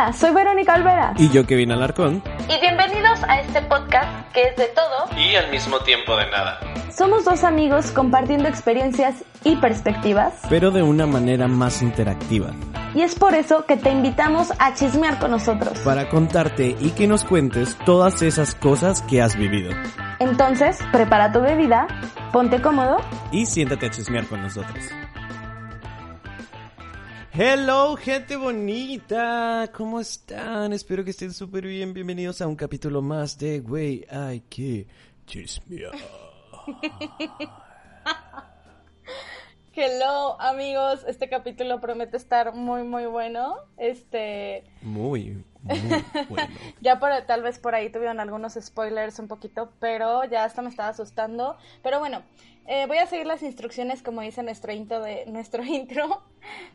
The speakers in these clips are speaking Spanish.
Hola, soy Verónica Alveras. Y yo, Kevin Alarcón. Y bienvenidos a este podcast que es de todo Y al mismo tiempo de nada. Somos dos amigos compartiendo experiencias y perspectivas. Pero de una manera más interactiva. Y es por eso que te invitamos a chismear con nosotros. Para contarte y que nos cuentes todas esas cosas que has vivido. Entonces, prepara tu bebida, ponte cómodo. Y siéntate a chismear con nosotros. Hello, gente bonita. ¿Cómo están? Espero que estén súper bien. Bienvenidos a un capítulo más de Güey, hay que chismear. Hello, amigos. Este capítulo promete estar muy, muy bueno. Este. Muy, ya por, tal vez por ahí tuvieron algunos spoilers un poquito, pero ya hasta me estaba asustando. Pero bueno, eh, voy a seguir las instrucciones como dice nuestro intro de nuestro intro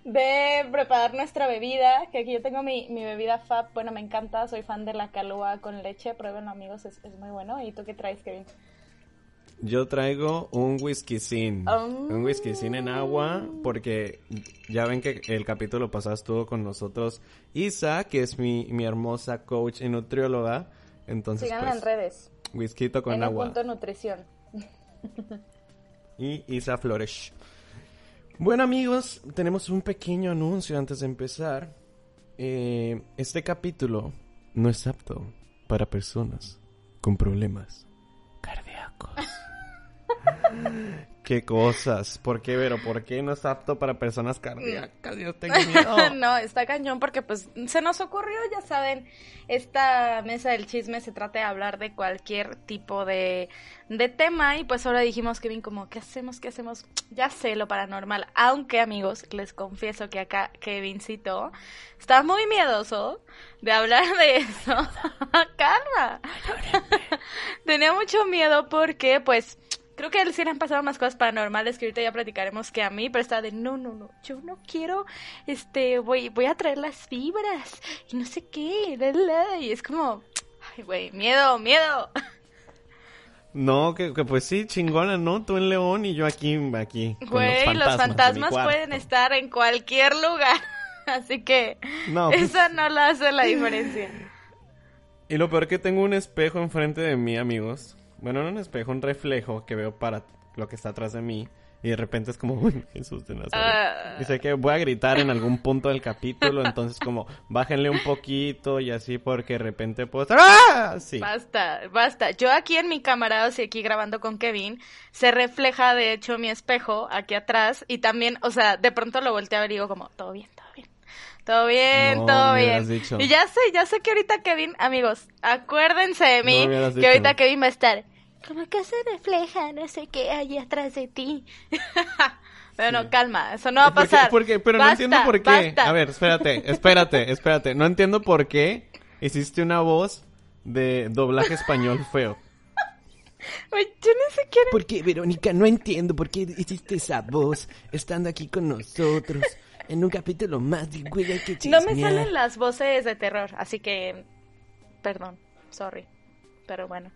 de preparar nuestra bebida. Que aquí yo tengo mi, mi bebida Fab. Bueno, me encanta. Soy fan de la calúa con leche. Pruébenlo, amigos. Es, es muy bueno. ¿Y tú qué traes, Kevin? Yo traigo un whisky sin. Oh. Un whisky sin en agua. Porque ya ven que el capítulo pasado estuvo con nosotros Isa, que es mi, mi hermosa coach y nutrióloga. Entonces, Síganla pues, en redes. whisky con en agua. punto nutrición. Y Isa Flores. Bueno amigos, tenemos un pequeño anuncio antes de empezar. Eh, este capítulo no es apto para personas con problemas cardíacos. ¿Qué cosas? ¿Por qué, Vero? ¿Por qué no es apto para personas cardíacas? Yo tengo miedo. no, está cañón porque pues se nos ocurrió, ya saben, esta mesa del chisme se trata de hablar de cualquier tipo de, de tema y pues ahora dijimos, Kevin, como, ¿qué hacemos? ¿Qué hacemos? Ya sé lo paranormal, aunque amigos, les confieso que acá Kevincito está muy miedoso de hablar de eso. Calma. Tenía mucho miedo porque pues... Creo que sí le han pasado más cosas paranormales que ahorita ya platicaremos que a mí, pero está de no, no, no, yo no quiero, este, voy, voy a traer las fibras y no sé qué, la, la, y es como, ay, güey, miedo, miedo. No, que, que pues sí, chingona, ¿no? Tú en León y yo aquí, aquí. Güey, los fantasmas pueden estar en cualquier lugar, así que No, pues- esa no la hace la diferencia. Y lo peor que tengo un espejo enfrente de mí, amigos. Bueno, no un espejo, un reflejo que veo para lo que está atrás de mí. Y de repente es como, uy, Jesús de Nazaret. Ah. Y sé que voy a gritar en algún punto del capítulo, entonces como, bájenle un poquito y así porque de repente puedo estar... ¡Ah! Sí. Basta, basta. Yo aquí en mi cámara, o aquí grabando con Kevin, se refleja de hecho mi espejo aquí atrás y también, o sea, de pronto lo volteo a ver y digo como, todo bien, todo bien. Todo bien, No, todo me bien. hubieras dicho. Y ya sé, ya sé que ahorita Kevin, amigos, acuérdense de mí, No que ahorita Kevin va a estar, como que se refleja, no sé qué, ahí atrás de ti. Pero no, calma, eso no va a ¿Por qué? pasar. ¿Por qué? Pero no entiendo por qué. basta. A ver, espérate, espérate, espérate. No entiendo por qué hiciste una voz de doblaje español feo. Yo no sé quién ¿Por qué, Verónica? No entiendo por qué hiciste esa voz estando aquí con nosotros en un capítulo más de Güey, hay que No me chismear. salen las voces de terror, así que perdón, sorry, pero bueno.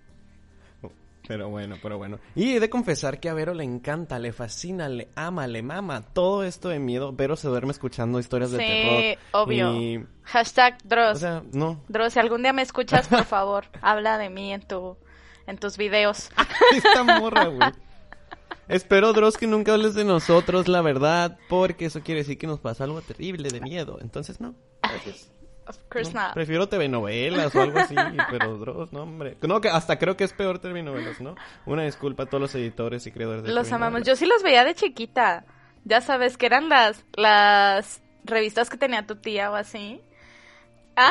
Pero bueno, pero bueno. Y he de confesar que a Vero le encanta, le fascina, le ama, le mama todo esto de miedo. Vero se duerme escuchando historias de Sí, terror. obvio. Y, Hashtag Dross. o sea, no. Dross, si algún día me escuchas, por favor, habla de mí en tu en tus videos. Esta morra, güey. Espero, Dross, que nunca hables de nosotros, la verdad, porque eso quiere decir que nos pasa algo terrible de miedo. Entonces, no. Gracias. Of course No, not. Prefiero telenovelas o algo así, pero Dross, no, hombre. No, que hasta creo que es peor telenovelas, ¿no? Una disculpa a todos los editores y creadores de Los amamos. Yo sí los veía de chiquita. Ya sabes que eran las las revistas que tenía tu tía o así.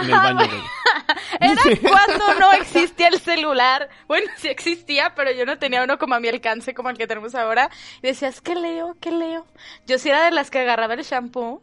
En el baño. Era cuando no existía el celular. Bueno, sí existía, pero yo no tenía uno como a mi alcance, como el que tenemos ahora. Y decías, ¿qué leo? ¿Qué leo? Yo sí era de las que agarraba el shampoo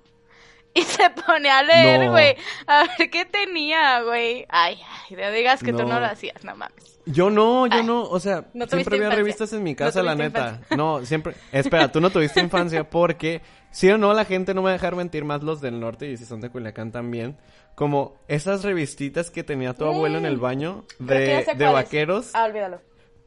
y se pone a leer, No. güey. A ver qué tenía, güey. Ay, ay, no digas que tú No. no lo hacías, no mames. Yo no, yo no, o sea, No siempre había infancia. revistas en mi No casa, la neta. No, siempre. Espera, tú no tuviste infancia porque, si o no, la gente no me va a dejar mentir más los del norte y si son de Culiacán también. Como esas revistitas que tenía tu abuelo en el baño Mm. Ya de, de vaqueros, Ah, olvídalo.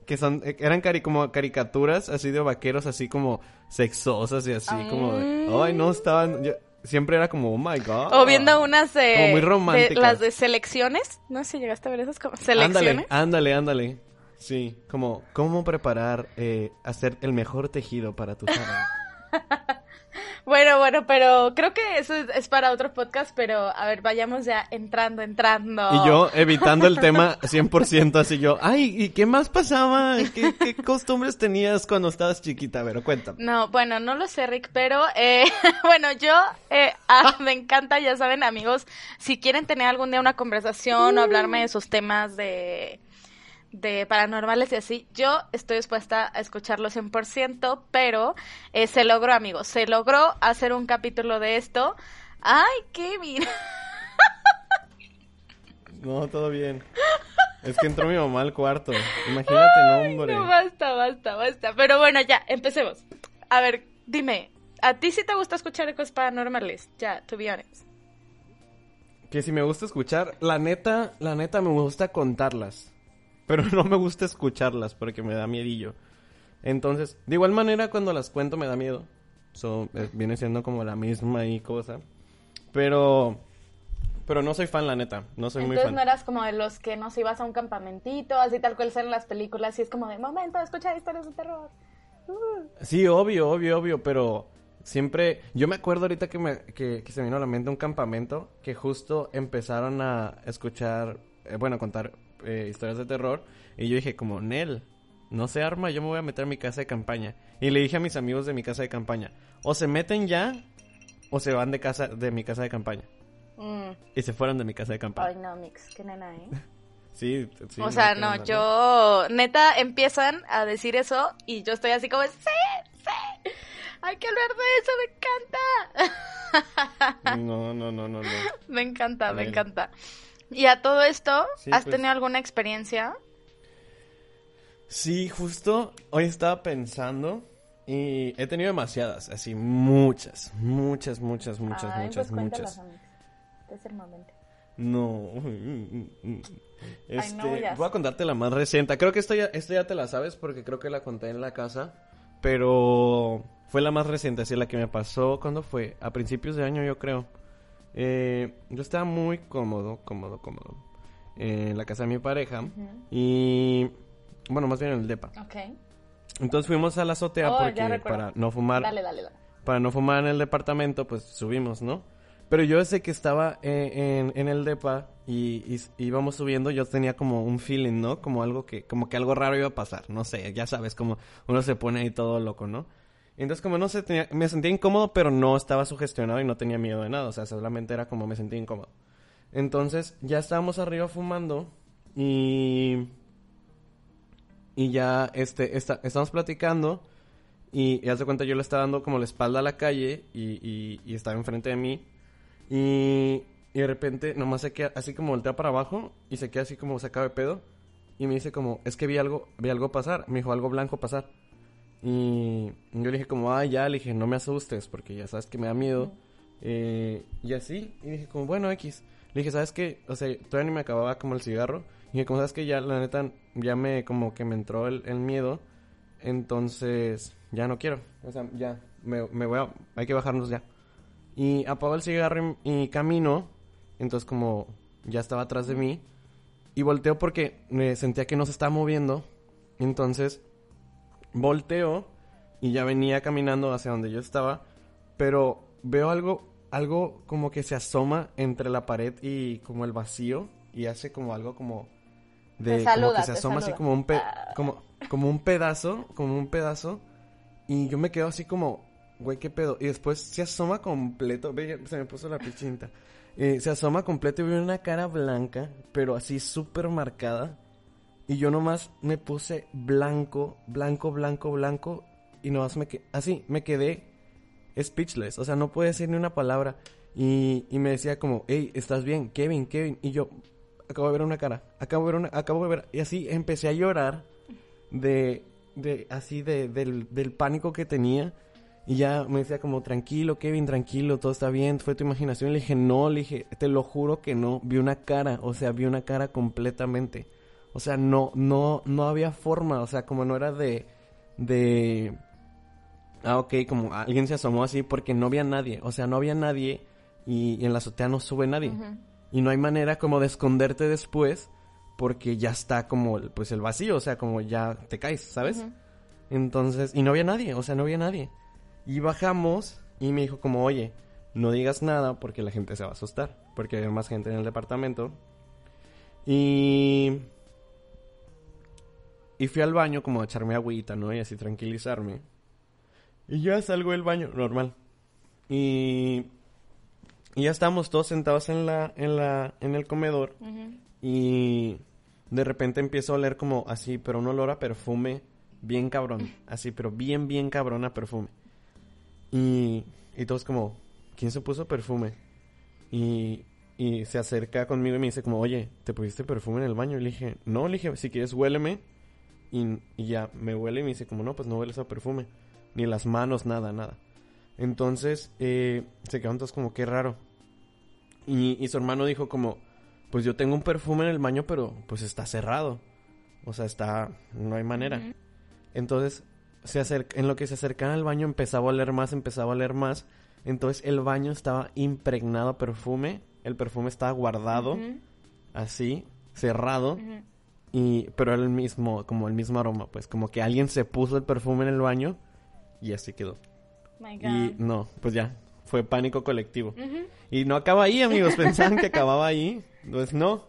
que son, eh, eran cari como caricaturas así de vaqueros, así como sexosas y así como de, ay, no, estaban, yo- siempre era como, oh my god. O viendo unas de, Como muy de- románticas. las de selecciones. No sé si llegaste a ver esas como selecciones. Ándale, ándale, ándale. Sí, como cómo preparar, eh, hacer el mejor tejido para tu sábado. Bueno, bueno, pero creo que eso es, es para otro podcast, pero a ver, vayamos ya entrando, entrando. Y yo evitando el tema 100%, así yo, ay, ¿y qué más pasaba? ¿Qué, qué costumbres tenías cuando estabas chiquita? Pero cuéntame. No, bueno, no lo sé, Rick, pero eh, bueno, yo eh, ah, me encanta, ya saben, amigos, si quieren tener algún día una conversación o hablarme de sus temas de, de paranormales y así, yo estoy dispuesta a escucharlo 100%, pero eh, se logró, amigos, se logró hacer un capítulo de esto. Ay, Kevin. No, todo bien. Es que entró mi mamá al cuarto. Imagínate, no, hombre. No, basta, basta, basta. Pero bueno, ya, empecemos. A ver, dime, ¿a ti sí te gusta escuchar cosas paranormales? Ya, to be honest. Que si me gusta escuchar, la neta, la neta me gusta contarlas. Pero no me gusta escucharlas porque me da miedillo. Entonces, de igual manera cuando las cuento me da miedo. So, eh, viene siendo como la misma y cosa. Pero pero no soy fan la neta, no soy muy Entonces fan. no eras como de los que nos ibas a un campamentito, así tal cual salen las películas, y es como de momento de escuchar historias de terror. Uh. Sí, obvio, obvio, obvio, pero siempre... Yo me acuerdo ahorita que, me, que, que se me vino a la mente un campamento que justo empezaron a escuchar, eh, bueno, a contar eh, historias de terror y yo dije como, Nel, no se arma, yo me voy a meter a mi casa de campaña. Y le dije a mis amigos de mi casa de campaña, o se meten ya o se van de casa de mi casa de campaña. Mm. Y se fueron de mi casa de Ay, campaña. no, Mix, qué nena, ¿eh? Sí, sí. o sea, no, yo, neta, empiezan a decir eso y yo estoy así como, sí, sí, hay que hablar de eso, me encanta. No, no, no, no, no. me encanta, me encanta. ¿Y a todo esto, Sí, has pues. tenido alguna experiencia? Sí, justo hoy estaba pensando y he tenido demasiadas, así muchas, muchas, muchas, muchas, Ay, muchas, pues muchas. Es el momento. No. Este, no, ya voy a contarte la más reciente. Creo que esta ya, esta ya te la sabes porque creo que la conté en la casa, pero fue la más reciente, así la que me pasó cuando fue a principios de año, yo creo. Eh, yo estaba muy cómodo, cómodo, cómodo en la casa de mi pareja y bueno, más bien en el depa. Ok. Entonces fuimos a la azotea Oh, porque para no fumar, Dale, dale, dale. para no fumar en el departamento, pues subimos, ¿no? Pero yo desde que estaba eh, en, en el depa y, íbamos subiendo, yo tenía como un feeling, ¿no? Como algo que, como que algo raro iba a pasar, no sé, ya sabes, como uno se pone ahí todo loco, ¿no? Entonces como no sé, tenía- me sentía incómodo, pero no estaba sugestionado y no tenía miedo de nada, o sea, solamente era como me sentía incómodo. Entonces ya estábamos arriba fumando y y ya este está, estamos platicando y, y haz de cuenta yo le estaba dando como la espalda a la calle y, y, y estaba enfrente de mí y, y de repente nomás se queda así como voltea para abajo y se queda así como sacado de pedo y me dice como es que vi algo vi algo pasar me dijo algo blanco pasar y yo le dije como ah ya le dije no me asustes porque ya sabes que me da miedo eh, y así y dije como bueno X le dije sabes qué o sea todavía ni me acababa como el cigarro y dije como sabes que ya la neta ya me como que me entró el, el miedo entonces ya no quiero. O sea ya me, me voy a hay que bajarnos ya y apago el cigarro y, y camino entonces como ya estaba atrás de mí y volteo porque me sentía que no se estaba moviendo entonces volteo y ya venía caminando hacia donde yo estaba, pero veo algo, algo como que se asoma entre la pared y como el vacío y hace como algo como de Te como saluda, que se asoma así saluda. como un pe- Ah. como como un pedazo, como un pedazo y yo me quedo así como, güey, qué pedo y después se asoma completo, ve, se me puso la pichinta. Eh, se asoma completo y veo una cara blanca, pero así súper marcada. Y yo nomás me puse blanco, blanco, blanco, blanco. Y nomás me quedé, así, me quedé speechless. O sea, no pude decir ni una palabra. Y, y me decía como, hey, ¿estás bien? Kevin, Kevin. Y yo, acabo de ver una cara, acabo de ver una, acabo de ver... Y así empecé a llorar de, de así de, del, del pánico que tenía. Y ya me decía como, tranquilo, Kevin, tranquilo, todo está bien, fue tu imaginación. Le dije, no, le dije, te lo juro que no, vi una cara, o sea, vi una cara completamente. O sea, no, no, no había forma, o sea, como no era de, de, ah, ok, como alguien se asomó así porque no había nadie, o sea, no había nadie y, y en la azotea no sube nadie. Y no hay manera como de esconderte después porque ya está como, el- pues el vacío, o sea, como ya te caes, ¿sabes? Entonces, y no había nadie, o sea, no había nadie. Y bajamos y me dijo como, oye, no digas nada porque la gente se va a asustar, porque hay más gente en el departamento. Y... Y fui al baño como a echarme agüita, ¿no? Y así tranquilizarme. Y ya salgo del baño, normal. Y... Y ya estábamos todos sentados en la, en la, en el comedor. Y de repente empiezo a oler como así, pero un olor a perfume bien cabrón. Así, pero bien, bien cabrón a perfume. Y, y todos como, ¿quién se puso perfume? Y, y se acerca conmigo y me dice como, oye, ¿te pusiste perfume en el baño? Y le dije, no, le dije, si quieres huéleme. Y, y ya me huele y me dice como, no, pues no hueles a perfume. Ni las manos, nada, nada. Entonces, eh, se quedaron todos como, qué raro. Y, y su hermano dijo como, pues yo tengo un perfume en el baño, pero pues está cerrado. O sea, está, no hay manera. Entonces, se acerca, en lo que se acercaba al baño empezaba a oler más, empezaba a oler más. Entonces el baño estaba impregnado de perfume, el perfume estaba guardado, Ujú, así, cerrado. Y pero era el mismo, como el mismo aroma, pues como que alguien se puso el perfume en el baño y así quedó. My Y no, pues ya, fue pánico colectivo. Y no acaba ahí, amigos. Pensaban que acababa ahí. Pues no.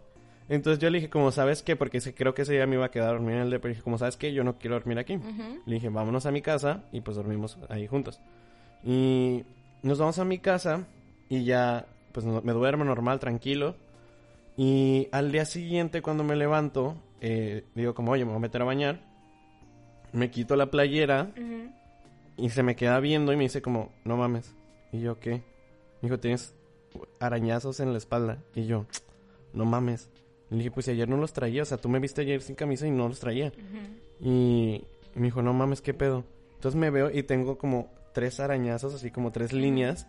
Entonces yo le dije, como sabes qué, porque creo que ese día me iba a quedar a dormir en el depa. Dije, como sabes qué, yo no quiero dormir aquí. Le dije, vámonos a mi casa y pues dormimos ahí juntos. Y nos vamos a mi casa y ya, pues me duermo normal, tranquilo. Y al día siguiente, cuando me levanto, eh, digo como, oye, me voy a meter a bañar. Me quito la playera Ujú. y se me queda viendo y me dice como, no mames. Y yo, ¿qué? Me dijo, tienes arañazos en la espalda. Y yo, no mames. Le dije, pues si ayer no los traía. O sea, tú me viste ayer sin camisa y no los traía. Y me dijo, no mames, ¿qué pedo? Entonces me veo y tengo como tres arañazos, así como tres líneas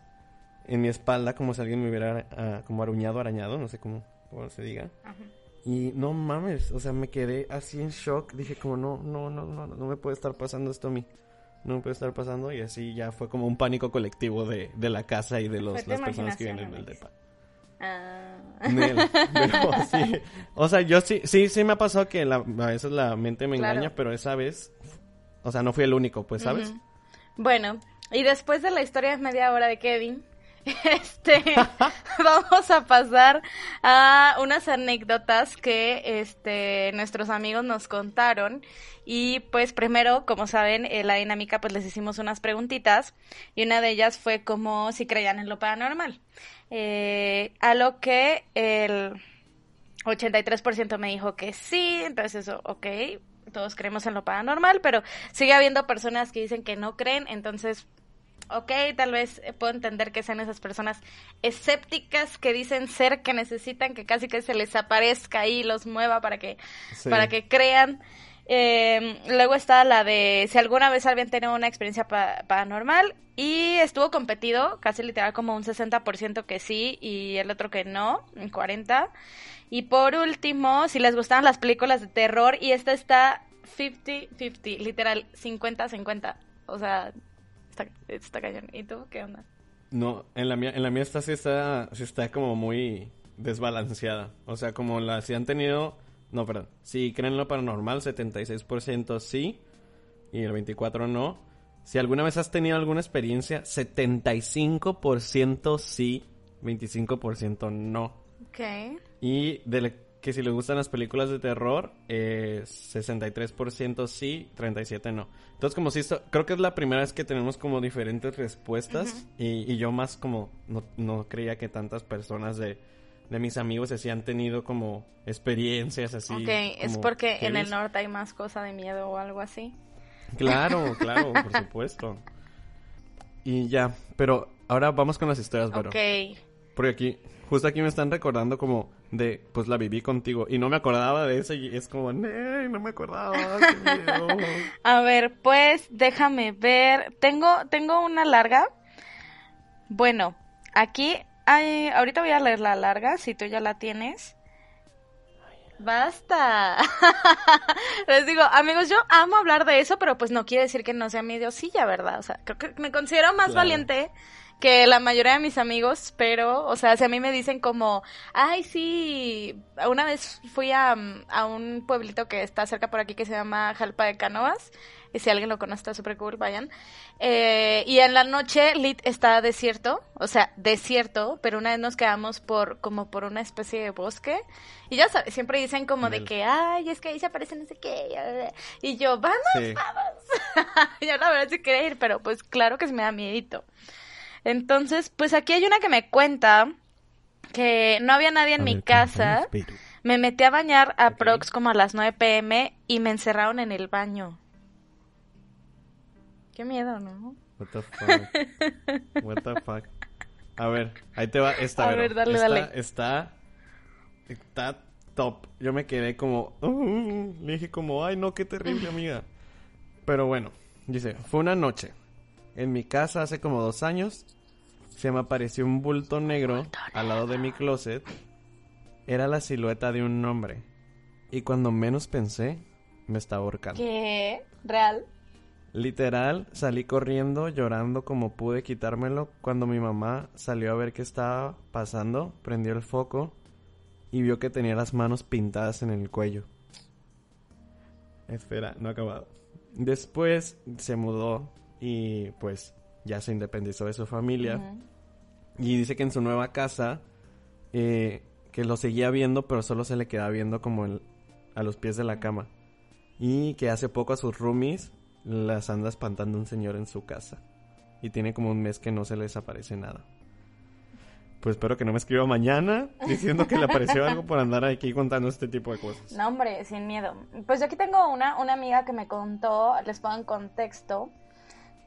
en mi espalda, como si alguien me hubiera ah, como aruñado, arañado, no sé cómo, cómo se diga. Ajá. Y no mames, o sea, me quedé así en shock. Dije como, no, no, no, no, no me puede estar pasando esto a mí. No me puede estar pasando. Y así ya fue como un pánico colectivo de, de la casa y de los, las personas que viven en el depa. Ah. Nel, pero sí. O sea, yo sí, sí, sí me ha pasado que la, a veces la mente me Claro. engaña, pero esa vez, o sea, no fui el único, pues, ¿sabes? Bueno, y después de la historia de media hora de Kevin, este, vamos a pasar a unas anécdotas que, este, nuestros amigos nos contaron. Y pues primero, como saben, la dinámica, pues les hicimos unas preguntitas y una de ellas fue como si creían en lo paranormal. Eh, a lo que el 83% me dijo que sí, entonces eso, ok, todos creemos en lo paranormal, pero sigue habiendo personas que dicen que no creen, entonces, ok, tal vez eh, puedo entender que sean esas personas escépticas que dicen ser que necesitan que casi que se les aparezca y los mueva para que, Sí. para que crean. Eh, luego está la de si alguna vez alguien tiene una experiencia pa- paranormal y estuvo competido, casi literal como un 60% que sí y el otro que no, un 40%. Y por último, si les gustan las películas de terror y esta está 50-50, literal 50-50. O sea, está, está cañón. ¿Y tú qué onda? No, en la mía, en la mía está, sí está, sí está como muy desbalanceada. O sea, como la, si han tenido, no, perdón, si creen en lo paranormal, 76% sí, y el 24% no. Si alguna vez has tenido alguna experiencia, 75% sí, 25% no. Ok. Y de que si les gustan las películas de terror, eh, 63% sí, 37% no. Entonces, como si esto, creo que es la primera vez que tenemos como diferentes respuestas y, y yo más como no, no creía que tantas personas de, de mis amigos así han tenido como experiencias así. ok, es porque en el norte hay más cosa de miedo o algo así. Claro, claro, por supuesto. Y ya, pero ahora vamos con las historias, Vero. Ok, Porque aquí, justo aquí me están recordando como de, pues la viví contigo. Y no me acordaba de eso y es como, "Nee, no me acordaba. qué miedo". A ver, pues déjame ver. Tengo, tengo una larga. Bueno, aquí hay, ahorita voy a leer la larga, si tú ya la tienes. Basta. Les digo, amigos, yo amo hablar de eso, pero pues no quiere decir que no sea mi idiosilla, ¿verdad? O sea, creo que me considero más Claro. valiente que la mayoría de mis amigos, pero, o sea, si a mí me dicen como, ay, sí, una vez fui a, a un pueblito que está cerca por aquí que se llama Jalpa de Canoas, y si alguien lo conoce está súper cool, vayan. Eh, y en la noche Lit está desierto, o sea, desierto, pero una vez nos quedamos por, como por una especie de bosque, y ya sabes, siempre dicen como de que, ay, es que ahí se aparece no sé qué, y yo, vamos, Sí. yo la verdad sí quería ir, pero pues claro que se me da miedito. Entonces, pues aquí hay una que me cuenta que no había nadie en A mi ver, casa. Me metí a bañar a Ok. prox como a las 9 pm y me encerraron en el baño. Qué miedo, ¿no? What the fuck. What the fuck. A ver, ahí te va esta. A Vero. ver, dale, Esta dale. Está, está top. Yo me quedé como, "Uh", le dije como, ay no, qué terrible amiga. Pero bueno, dice, fue una noche. En mi casa hace como dos años se me apareció un bulto negro al lado de mi closet. Era la silueta de un hombre. Y cuando menos pensé, me estaba ahorcando. ¿Qué? ¿Real? Literal, salí corriendo, llorando como pude quitármelo. Cuando mi mamá salió a ver qué estaba pasando, prendió el foco y vio que tenía las manos pintadas en el cuello. Espera, no ha acabado. Después se mudó y pues ya se independizó de su familia. Y dice que en su nueva casa, eh, que lo seguía viendo, pero solo se le quedaba viendo como el- a los pies de la cama. Y que hace poco a sus roomies las anda espantando un señor en su casa. Y tiene como un mes que no se les aparece nada. Pues espero que no me escriba mañana diciendo que le apareció algo por andar aquí contando este tipo de cosas. No, hombre, sin miedo. Pues yo aquí tengo una, una amiga que me contó, les pongo en contexto,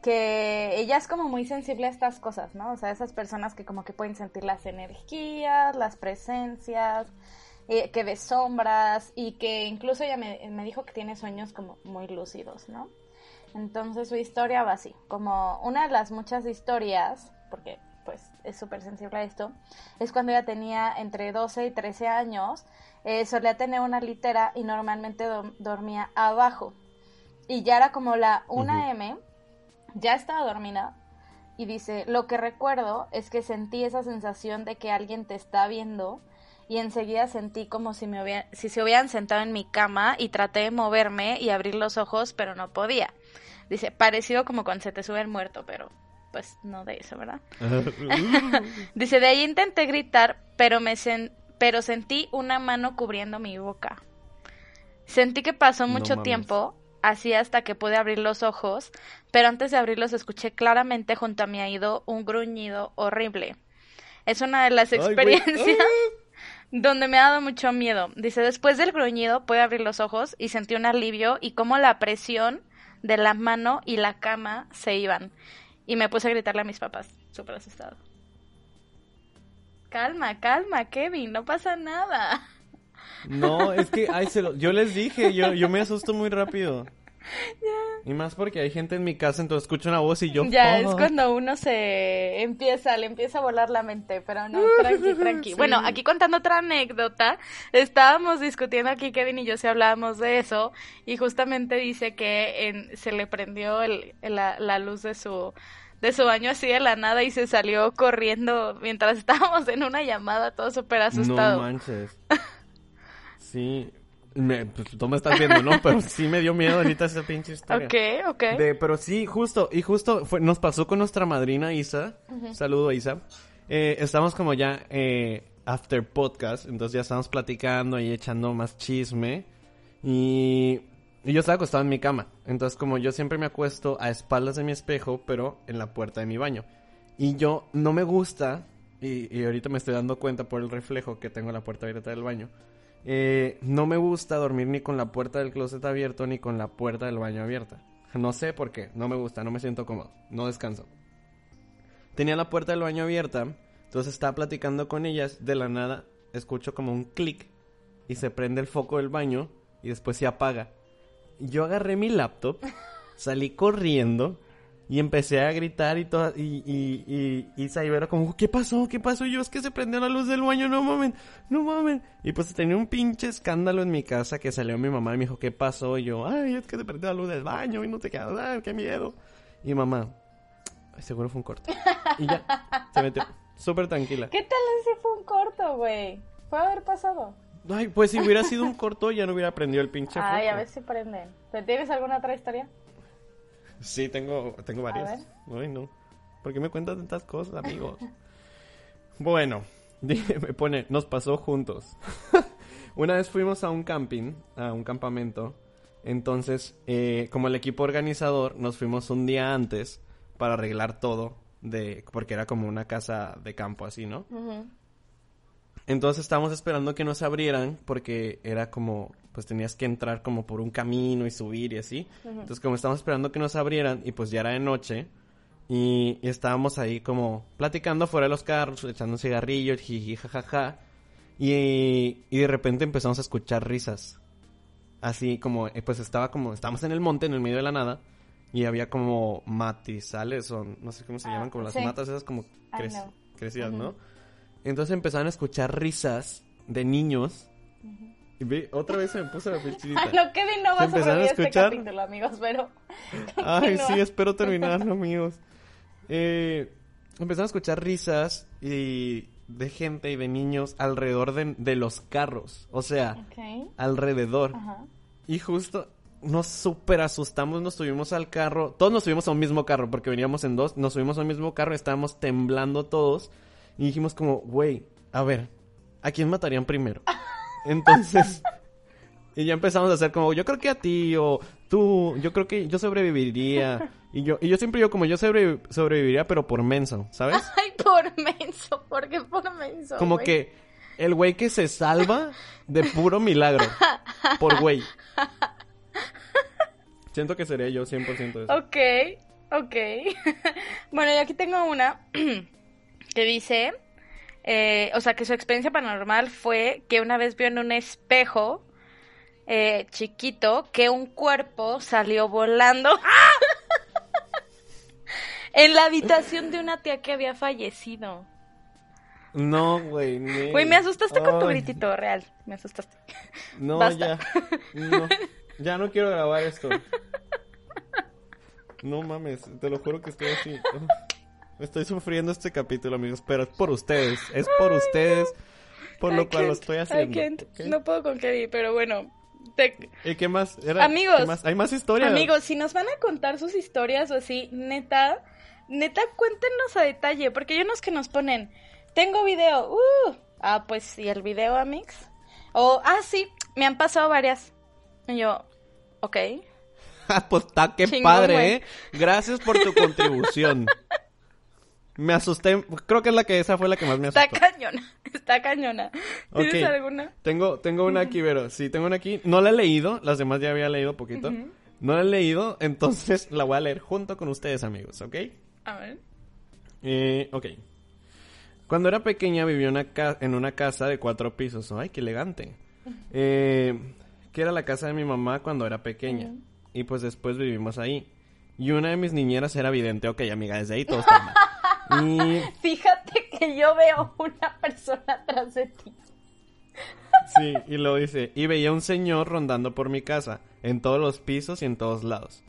que ella es como muy sensible a estas cosas, ¿no? O sea, esas personas que como que pueden sentir las energías, las presencias, eh, que ve sombras y que incluso ella me, me dijo que tiene sueños como muy lúcidos, ¿no? Entonces su historia va así, como una de las muchas historias, porque pues es súper sensible a esto, es cuando ella tenía entre 12 y 13 años, eh, solía tener una litera y normalmente do- dormía abajo. Y ya era como la 1 Ujú. m ya estaba dormida y dice, lo que recuerdo es que sentí esa sensación de que alguien te está viendo y enseguida sentí como si, me si se hubieran sentado en mi cama y traté de moverme y abrir los ojos, pero no podía. Dice, parecido como cuando se te sube el muerto, pero pues no de eso, ¿verdad? Dice, de ahí intenté gritar, pero me sen- pero sentí una mano cubriendo mi boca. Sentí que pasó mucho tiempo, así hasta que pude abrir los ojos, pero antes de abrirlos escuché claramente junto a mi oído un gruñido horrible. Es una de las Ay, experiencias donde me ha dado mucho miedo. Dice, después del gruñido pude abrir los ojos y sentí un alivio y como la presión de la mano y la cama se iban. Y me puse a gritarle a mis papás, súper asustado. Calma, calma, Kevin, no pasa nada. No, es que, ay, se lo- yo les dije, yo, yo me asusto muy rápido. Y más porque hay gente en mi casa, entonces escucho una voz y yo... ya es "Fuck". cuando uno se empieza, le empieza a volar la mente, pero no, tranqui, tranqui. Sí. Bueno, aquí contando otra anécdota, estábamos discutiendo aquí, Kevin y yo, si hablábamos de eso, y justamente dice que en- se le prendió el- la, la luz de su de su baño así de la nada y se salió corriendo mientras estábamos en una llamada, todo súper asustado. No manches. Sí. Me, pues, tú me estás viendo, ¿no? Pero sí me dio miedo ahorita esa pinche historia. ok, ok. De, pero sí, justo, y justo fue, nos pasó con nuestra madrina Isa. Saludo Isa. Eh, estamos como ya eh, after podcast, entonces ya estamos platicando y echando más chisme. Y, y yo estaba acostado en mi cama. Entonces como yo siempre me acuesto a espaldas de mi espejo, pero en la puerta de mi baño. Y yo no me gusta, y, y ahorita me estoy dando cuenta por el reflejo que tengo en la puerta abierta del baño. Eh, no me gusta dormir ni con la puerta del closet abierto ni con la puerta del baño abierta. No sé por qué, no me gusta, no me siento cómodo, no descanso. Tenía la puerta del baño abierta, Entonces estaba platicando con ellas, de la nada escucho como un clic y se prende el foco del baño y después se apaga. Yo agarré mi laptop, salí corriendo y empecé a gritar y todo, y, y, y, y Saibero como, ¿qué pasó? ¿Qué pasó? Y yo, es que se prendió la luz del baño, no mames, no mames. Y pues tenía un pinche escándalo en mi casa que salió mi mamá y me dijo, ¿qué pasó? Y yo, ay, es que se prendió la luz del baño y no te quedas, ay, qué miedo. Y mamá, "Ay, seguro fue un corto. Y ya, se metió, súper tranquila. ¿Qué tal si fue un corto, güey? Puede haber pasado. Ay, pues si hubiera sido un corto ya no hubiera prendido el pinche Ay, a ver si prenden. ¿Te tienes alguna otra historia? Sí, tengo, tengo varias. Ay, no. ¿Por qué me cuentas tantas cosas, amigos? bueno, me pone, nos pasó juntos. Una vez fuimos a un camping, a un campamento. Entonces, eh, como el equipo organizador, nos fuimos un día antes para arreglar todo. De, porque era como una casa de campo así, ¿no? Entonces estábamos esperando que nos abrieran porque era como, pues tenías que entrar como por un camino y subir y así. Entonces como estábamos esperando que nos abrieran y pues ya era de noche y, y estábamos ahí como platicando fuera de los carros, echando un cigarrillo, jiji, jajaja. Y, y de repente empezamos a escuchar risas. Así como, eh, pues estaba como, estábamos en el monte, en el medio de la nada. Y había como matizales o no sé cómo se Ah, llaman, como las sí. matas esas como know. crecidas. ¿no? Entonces empezaron a escuchar risas de niños. Ve, otra vez se me puso la piel chinita. Ay, no, Kevin no va ¿Se a sobrevivir este capítulo, amigos, pero... Ay, sí, espero terminarlo, amigos. Eh, empezaron a escuchar risas y de gente y de niños alrededor de, de los carros. O sea, alrededor. ajá. Y justo nos súper asustamos, nos subimos al carro. Todos nos subimos a un mismo carro porque veníamos en dos. Nos subimos a un mismo carro, estábamos temblando todos. Y dijimos como, güey, a ver, ¿a quién matarían primero? Entonces... Y ya empezamos a hacer como, yo creo que a ti, o tú, yo creo que yo sobreviviría. Y yo, y yo siempre digo como yo sobre- sobreviviría, pero por menso, ¿sabes? Ay, por menso, ¿por qué por menso? Como que el güey que se salva de puro milagro. Por güey. Siento que sería yo 100% de eso. Ok, ok. bueno, y aquí tengo una que dice, eh, o sea, que su experiencia paranormal fue que una vez vio en un espejo eh, chiquito que un cuerpo salió volando en la habitación de una tía que había fallecido. No, güey. Güey, me asustaste con tu gritito, real. Me asustaste. No, Basta. ya. No, ya no quiero grabar esto. No mames, te lo juro que estoy así. Estoy sufriendo este capítulo, amigos, pero es por ustedes. Es por ustedes, por lo I cual lo estoy I haciendo. No puedo con Kevin, pero bueno. te- ¿Y qué más? Era- Amigos. ¿qué más? Hay más historias. Amigos, si nos van a contar sus historias o así, neta, neta, cuéntenos a detalle, porque hay unos que nos ponen, tengo video, uh, ah, pues, ¿y el video, amigos? O, ah, sí, me han pasado varias. Y yo, ok. Ah, pues está qué Chingón, padre. ¿eh? Gracias por tu contribución. Me asusté, creo que es la que esa fue la que más me Está asustó. cañona, está cañona. ¿Tienes alguna? Tengo, tengo una aquí, Vero. Sí, tengo una aquí. No la he leído, las demás ya había leído poquito. No la he leído, entonces la voy a leer junto con ustedes, amigos, ¿ok? A ver. Eh, ok. Cuando era pequeña una ca- en una casa de cuatro pisos. ¡Ay, qué elegante! Eh, que era la casa de mi mamá cuando era pequeña. Y pues después vivimos ahí. Y una de mis niñeras era vidente. Ok, amiga, desde ahí todo está mal. Y Fíjate que yo veo una persona atrás de ti. sí, y luego dice, y veía un señor rondando por mi casa, en todos los pisos y en todos lados.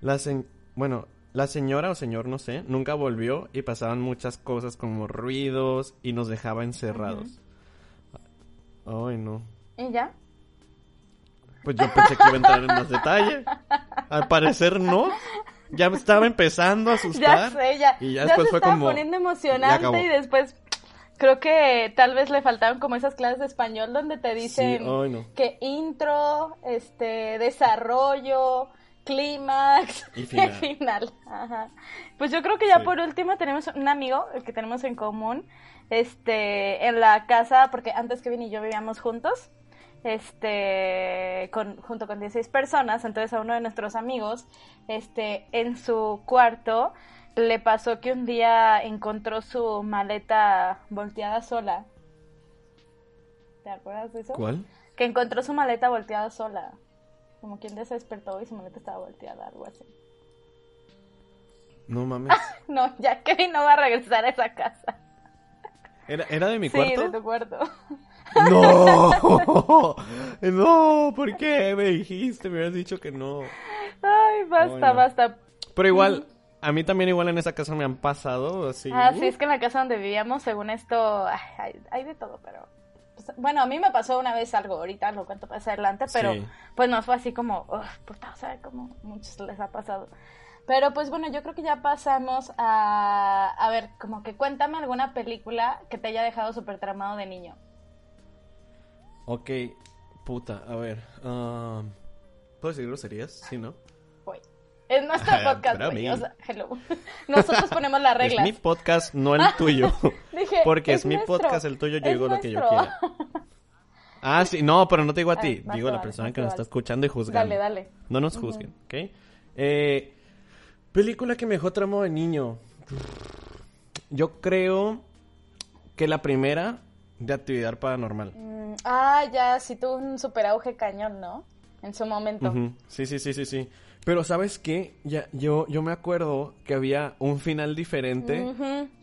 La se- bueno, la señora o señor, no sé, nunca volvió y pasaban muchas cosas como ruidos y nos dejaba encerrados. Ay, no. ¿Y ya? Pues yo pensé que iba a entrar en más detalle. Al parecer no. Ya me estaba empezando a Ya asustar. sé, ya. Y ya ya después se fue estaba como, poniendo ya emocionante y después creo que tal vez le faltaron como esas clases de español donde te dicen Sí, ay, no. que intro, este, desarrollo, clímax Y final. final. Ajá. Pues yo creo que ya Sí. por último tenemos un amigo, el que tenemos en común, este, en la casa, porque antes Kevin y yo vivíamos juntos este con, junto con 16 personas, entonces a uno de nuestros amigos, este, en su cuarto le pasó que un día encontró su maleta volteada sola. ¿Te acuerdas de eso? ¿Cuál? Que encontró su maleta volteada sola. Como quien despertó y su maleta estaba volteada, algo así. No mames. No, ya Kevin no va a regresar a esa casa. ¿Era, era de mi sí, cuarto? de tu cuarto. No, no, ¿por qué me dijiste? Me hubieras dicho que no. Ay, basta, Bueno. basta. Pero igual, a mí también igual en esa casa me han pasado así. Ah, sí, es que en la casa donde vivíamos, según esto, ay, hay, hay de todo, pero... pues, bueno, a mí me pasó una vez algo, ahorita lo cuento más adelante, pero Sí. pues no fue así como, "Ugh, puta, o sea, como muchos les ha pasado. Pero pues bueno, yo creo que ya pasamos a... A ver, como que cuéntame alguna película que te haya dejado súper tramado de niño. Ok, puta, a ver. ah, ¿Puedo decir groserías? Sí, ¿no? Güey. Es nuestro Ah, podcast, güey, o sea, hello. Nosotros ponemos las Es reglas. mi podcast, no el tuyo. Dije, Porque es, es mi nuestro, podcast, el tuyo, yo es digo lo que yo quiera. Ah, sí, no, pero no te digo a Ah, ti, digo a la persona que nos vale. está escuchando y juzgando. Dale, dale. No nos juzguen, ¿ok? Eh, película que me dejó tramo de niño. Yo creo que la primera de actividad paranormal. Mm, ah, ya, sí tuvo un super auge cañón, ¿no? En su momento. Sí, sí, sí, sí, sí. Pero ¿sabes qué? Ya, yo, yo me acuerdo que había un final diferente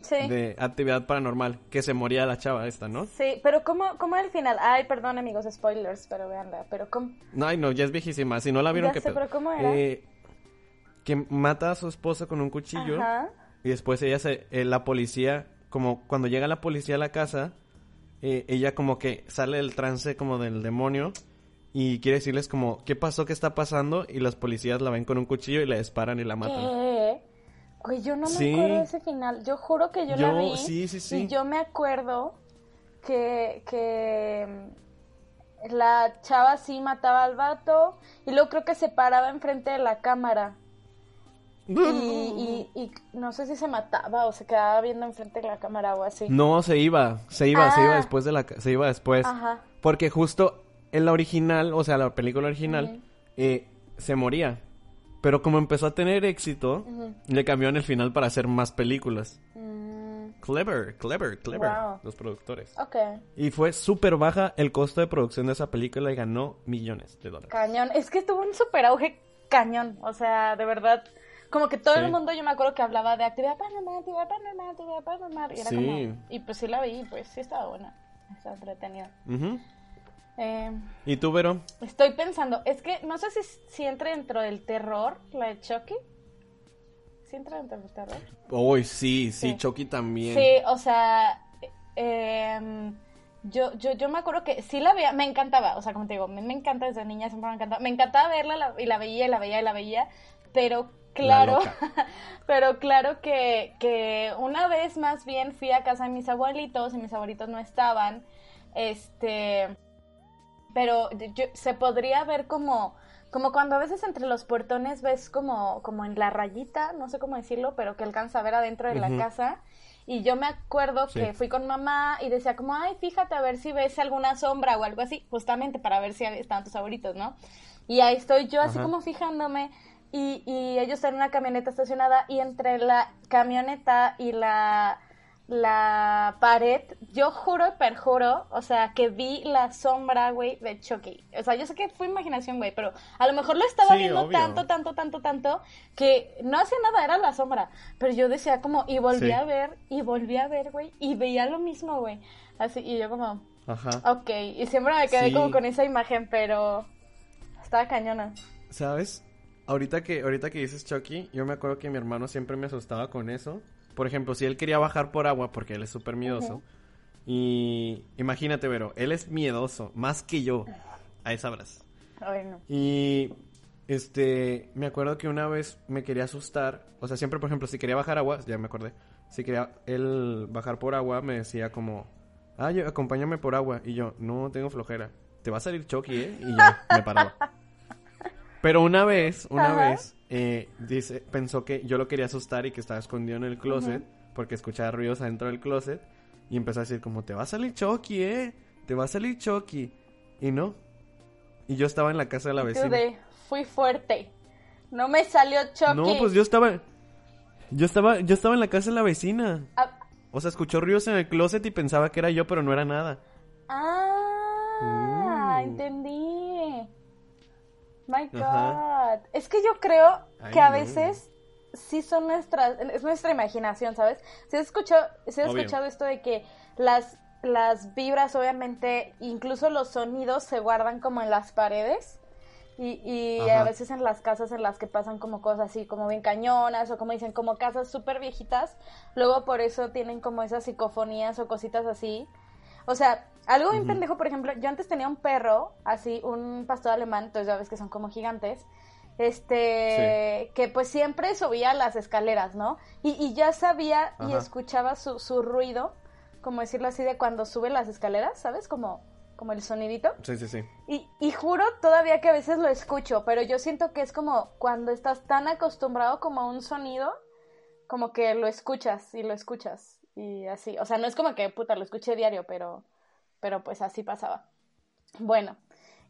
sí. de actividad paranormal, que se moría la chava esta, ¿no? Sí, pero ¿cómo, ¿cómo era el final? Ay, perdón, amigos, spoilers, pero véanla. Pero ¿cómo? No, ay, no, ya es viejísima. Si no la vieron, Ya que sé, pero ¿cómo era? que mata a su esposa con un cuchillo. Ajá. Y después ella se, eh, la policía, como cuando llega la policía a la casa, eh, ella como que sale del trance como del demonio y quiere decirles como, ¿qué pasó? ¿Qué está pasando? Y los policías la ven con un cuchillo y la disparan y la matan. ¿Qué? Güey, yo no me Sí. acuerdo de ese final. Yo juro que yo, la vi. sí, sí, sí. Y yo me acuerdo que, que mm, la chava sí mataba al vato y luego creo que se paraba enfrente de la cámara. Y, y, y no sé si se mataba o se quedaba viendo enfrente de la cámara o así. No, se iba, se iba, se iba Ah. después de la, se iba después. Ajá. Porque justo en la original, o sea, la película original, eh, se moría. Pero como empezó a tener éxito, Ujú. le cambiaron el final para hacer más películas. Mm, Clever, clever, clever. Wow. Los productores. ok. Y fue súper baja el costo de producción de esa película y ganó millones de dólares. Cañón. Es que tuvo un super auge cañón. O sea, de verdad. Como que todo Sí. el mundo yo me acuerdo que hablaba de actividad paranormal, actividad paranormal, actividad paranormal. Y era Sí. como. Y pues sí la vi, pues sí estaba buena. Estaba entretenida. Eh, ¿Y tú, Vero? estoy pensando, es que no sé si, si entra dentro del terror, la de Chucky. ¿Sí entra dentro del terror? Uy, sí, sí, Sí. Chucky también. Sí, o sea, eh, yo, yo, yo me acuerdo que sí la veía, me encantaba, o sea, como te digo, me, me encanta desde niña, siempre me encantaba, me encantaba verla la- y la veía y la veía y la veía, pero claro, pero claro que, que una vez más bien fui a casa de mis abuelitos y mis abuelitos no estaban, este, pero yo- se podría ver como... Como cuando a veces entre los puertones ves como, como en la rayita, no sé cómo decirlo, pero que alcanza a ver adentro de la casa. Y yo me acuerdo Sí. que fui con mamá y decía como, ay, fíjate a ver si ves alguna sombra o algo así, justamente para ver si estaban tus abuelitos, ¿no? Y ahí estoy yo así Ajá. como fijándome y, y ellos están en una camioneta estacionada y entre la camioneta y la, la pared, yo juro y perjuro, o sea, que vi la sombra, güey, de Chucky. O sea, yo sé que fue imaginación, güey, pero a lo mejor lo estaba Sí, viendo obvio. tanto, tanto, tanto, tanto, que no hacía nada, era la sombra. Pero yo decía como, y volví Sí. a ver, y volví a ver, güey, y veía lo mismo, güey. Así, y yo como, Ajá. ok, y siempre me quedé Sí. como con esa imagen, pero estaba cañona. ¿Sabes? Ahorita que, ahorita que dices Chucky, yo me acuerdo que mi hermano siempre me asustaba con eso. Por ejemplo, si él quería bajar por agua, porque él es súper miedoso. Y imagínate, Vero, él es miedoso, más que yo. Ahí sabrás. Ay, no. Y este, me acuerdo que una vez me quería asustar. O sea, siempre, por ejemplo, si quería bajar agua, ya me acordé. Si quería él bajar por agua, me decía como, ah, yo, acompáñame por agua. Y yo, no, tengo flojera. Te va a salir Chucky, ¿eh? Y ya, me paraba. Pero una vez, una Ajá. vez, eh, dice, pensó que yo lo quería asustar y que estaba escondido en el closet, porque escuchaba ruidos adentro del closet, y empezó a decir como, te va a salir Chucky, ¿eh? Te va a salir Chucky. Y no. Y yo estaba en la casa de la vecina. de, fui fuerte. No me salió Chucky. No, pues yo estaba... Yo estaba, yo estaba en la casa de la vecina. Ah, O sea, escuchó ruidos en el closet y pensaba que era yo, pero no era nada. ah, Mm. entendí. My God. Ajá. Es que yo creo Ay, que a no. veces sí son nuestras, es nuestra imaginación, ¿sabes? Si has escuchado, si has Obvio. escuchado esto de que las, las vibras, obviamente, incluso los sonidos se guardan como en las paredes. Y, y a veces en las casas en las que pasan como cosas así, como bien cañonas, o como dicen, como casas súper viejitas, luego por eso tienen como esas psicofonías o cositas así. O sea, algo bien pendejo, por ejemplo, yo antes tenía un perro, así, un pastor alemán, entonces ya ves que son como gigantes, este, que pues siempre subía las escaleras, ¿no? Y, y ya sabía y escuchaba su, su ruido, como decirlo así, de cuando sube las escaleras, ¿sabes? Como, como el sonidito. Sí, sí, sí. Y, y juro todavía que a veces lo escucho, pero yo siento que es como cuando estás tan acostumbrado como a un sonido, como que lo escuchas y lo escuchas y así. O sea, no es como que puta lo escuché diario, pero, pero pues así pasaba. Bueno,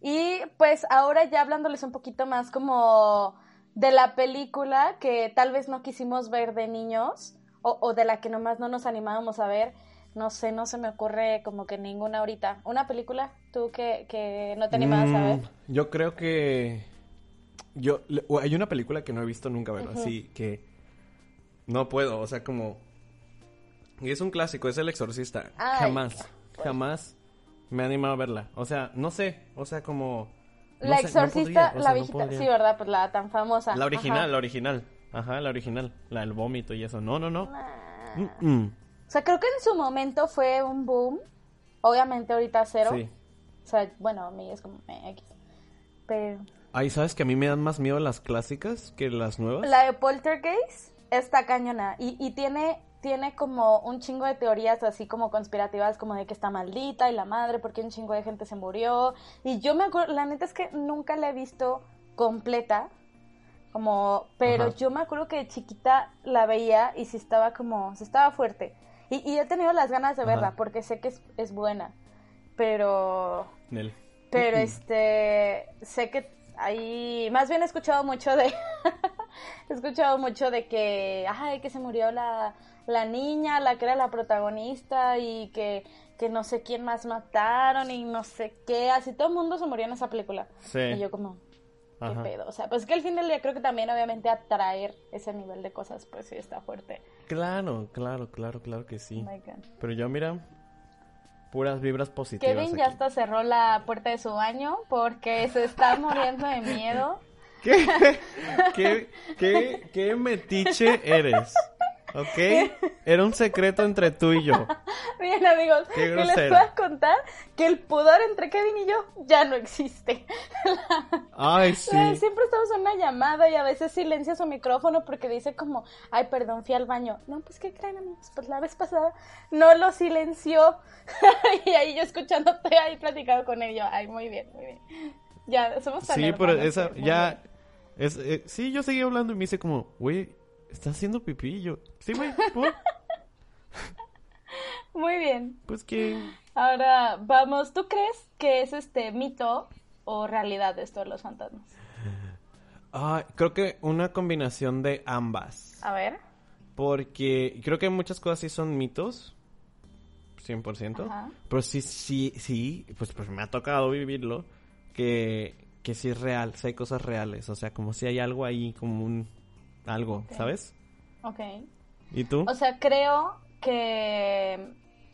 y pues ahora ya hablándoles un poquito más como de la película que tal vez no quisimos ver de niños o, o de la que nomás no nos animábamos a ver. No sé, no se me ocurre como que ninguna ahorita. ¿Una película tú que, que no te animabas a ver? Mm, Yo creo que. Yo. Hay una película que no he visto nunca, ¿verdad? Ujú. Así que. No puedo, o sea, como. Y es un clásico, es El Exorcista. Ay, jamás, pues. jamás me he animado a verla. O sea, no sé, o sea, como. no la sé, no exorcista, podría, la sea, viejita, sí, ¿verdad? Pues la tan famosa. La original, Ajá. la original. Ajá, la original. La del vómito y eso. No, no, no. Ah. Mm, mm. O sea, creo que en su momento fue un boom. Obviamente ahorita cero. Sí. O sea, bueno, a mí es como eh, X. Pero Ay, ¿sabes que a mí me dan más miedo las clásicas que las nuevas? la de Poltergeist está cañona y, y tiene tiene como un chingo de teorías así como conspirativas como de que está maldita y la madre porque un chingo de gente se murió y yo me acuerdo la neta es que nunca la he visto completa como pero Ajá. yo me acuerdo que de chiquita la veía y sí estaba como sí estaba fuerte y, y he tenido las ganas de Ajá. verla porque sé que es, es buena pero Nel. pero este, sé que ahí, más bien he escuchado mucho de, he escuchado mucho de que, ay, que se murió la, la niña, la que era la protagonista y que, que no sé quién más mataron y no sé qué, así todo el mundo se murió en esa película. Sí. Y yo como, qué Ajá. pedo, o sea, pues que al fin del día creo que también obviamente atraer ese nivel de cosas, pues sí está fuerte. Claro, claro, claro, claro que sí. Oh my God. Pero yo, mira, puras vibras positivas. Kevin ya aquí. hasta cerró la puerta de su baño porque se está muriendo de miedo. ¿Qué, qué, qué, qué metiche eres? ¿Ok? Era un secreto entre tú y yo. Bien, amigos, Qué que les a contar que el pudor entre Kevin y yo ya no existe. Ay, sí. Siempre estamos en una llamada y a veces silencia su micrófono porque dice como, ay, perdón, fui al baño. No, pues, ¿qué creen, amigos? Pues la vez pasada no lo silenció. y ahí yo escuchándote ahí platicado con él, yo, ay, muy bien, muy bien. Ya, somos tan Sí, pero esa, muy ya. Es, eh, sí, yo seguí hablando y me dice como, güey, ¿estás haciendo yo, sí, güey. Muy bien. Pues que. Ahora, vamos, ¿tú crees que es este mito o realidad esto de los fantasmas? Ah, creo que una combinación de ambas. A ver. Porque creo que muchas cosas sí son mitos. 100%. Ajá. Pero sí, sí, sí, pues, pues me ha tocado vivirlo. Que, que sí es real, sí hay cosas reales. O sea, como si hay algo ahí, como un. Algo. ¿sabes? Ok. ¿Y tú? O sea, creo que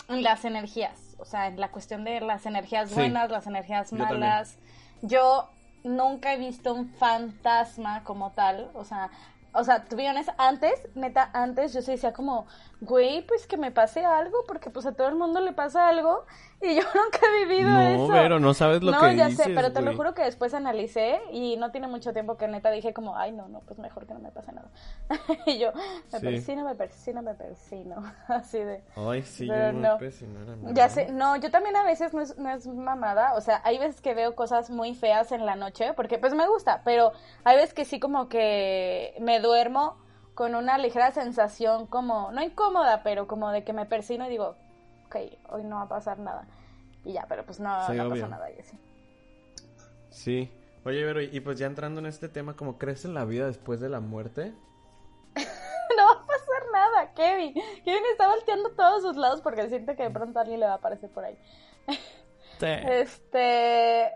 en las energías, o sea, en la cuestión de las energías Sí. buenas, las energías malas, yo nunca he visto un fantasma como tal, o sea, o sea, tú vienes antes, neta, antes yo sí decía como, güey, pues que me pase algo, porque pues a todo el mundo le pasa algo, y yo nunca he vivido no, eso. pero no sabes lo no, que ya dices, sé, pero te lo juro que después analicé y no tiene mucho tiempo que neta dije como, ay, no, no, pues mejor que no me pase nada. y yo, me Sí. persino, me persino, me persino. Así de... Ay, sí, Pero yo no. no. no nada. Ya sé, no, yo también a veces no es, no es mamada, o sea, hay veces que veo cosas muy feas en la noche, porque pues me gusta, pero hay veces que sí como que me duermo con una ligera sensación como, no incómoda, pero como de que me persino y digo, ok, hoy no va a pasar nada. Y ya, pero pues no, Sí, no obvio. pasa nada y así. Sí. Oye, pero y pues ya entrando en este tema, como crees en la vida después de la muerte? no va a pasar Kevin. Kevin está volteando todos sus lados porque siente que de pronto alguien le va a aparecer por ahí. Este.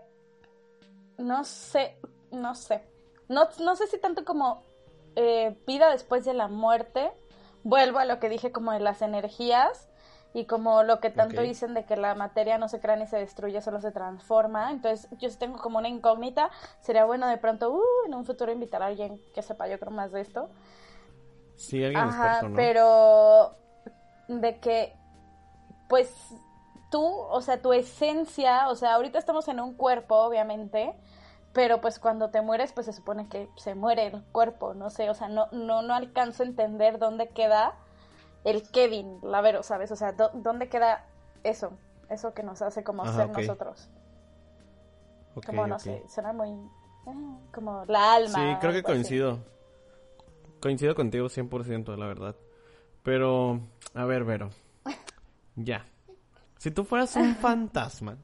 No sé, no sé. No, no sé si tanto como eh, vida después de la muerte. Vuelvo a lo que dije como de las energías y como lo que tanto dicen de que la materia no se crea ni se destruye, solo se transforma. Entonces yo sí tengo como una incógnita. Sería bueno de pronto uh, en un futuro invitar a alguien que sepa yo creo más de esto. Sí, alguien Ajá, experto, ¿no? pero de que, pues, tú, o sea, tu esencia, o sea, ahorita estamos en un cuerpo, obviamente, pero pues cuando te mueres, pues se supone que se muere el cuerpo, no sé, o sea, no, no, no alcanzo a entender dónde queda el Kevin, la Vero, ¿sabes? O sea, dó- dónde queda eso, eso que nos hace como Ajá, ser nosotros. Como, no ok. sé, suena muy... eh, como la alma. Sí, creo que así. coincido. Coincido contigo 100%, la verdad. Pero, a ver, Vero. Ya. Si tú fueras un fantasma,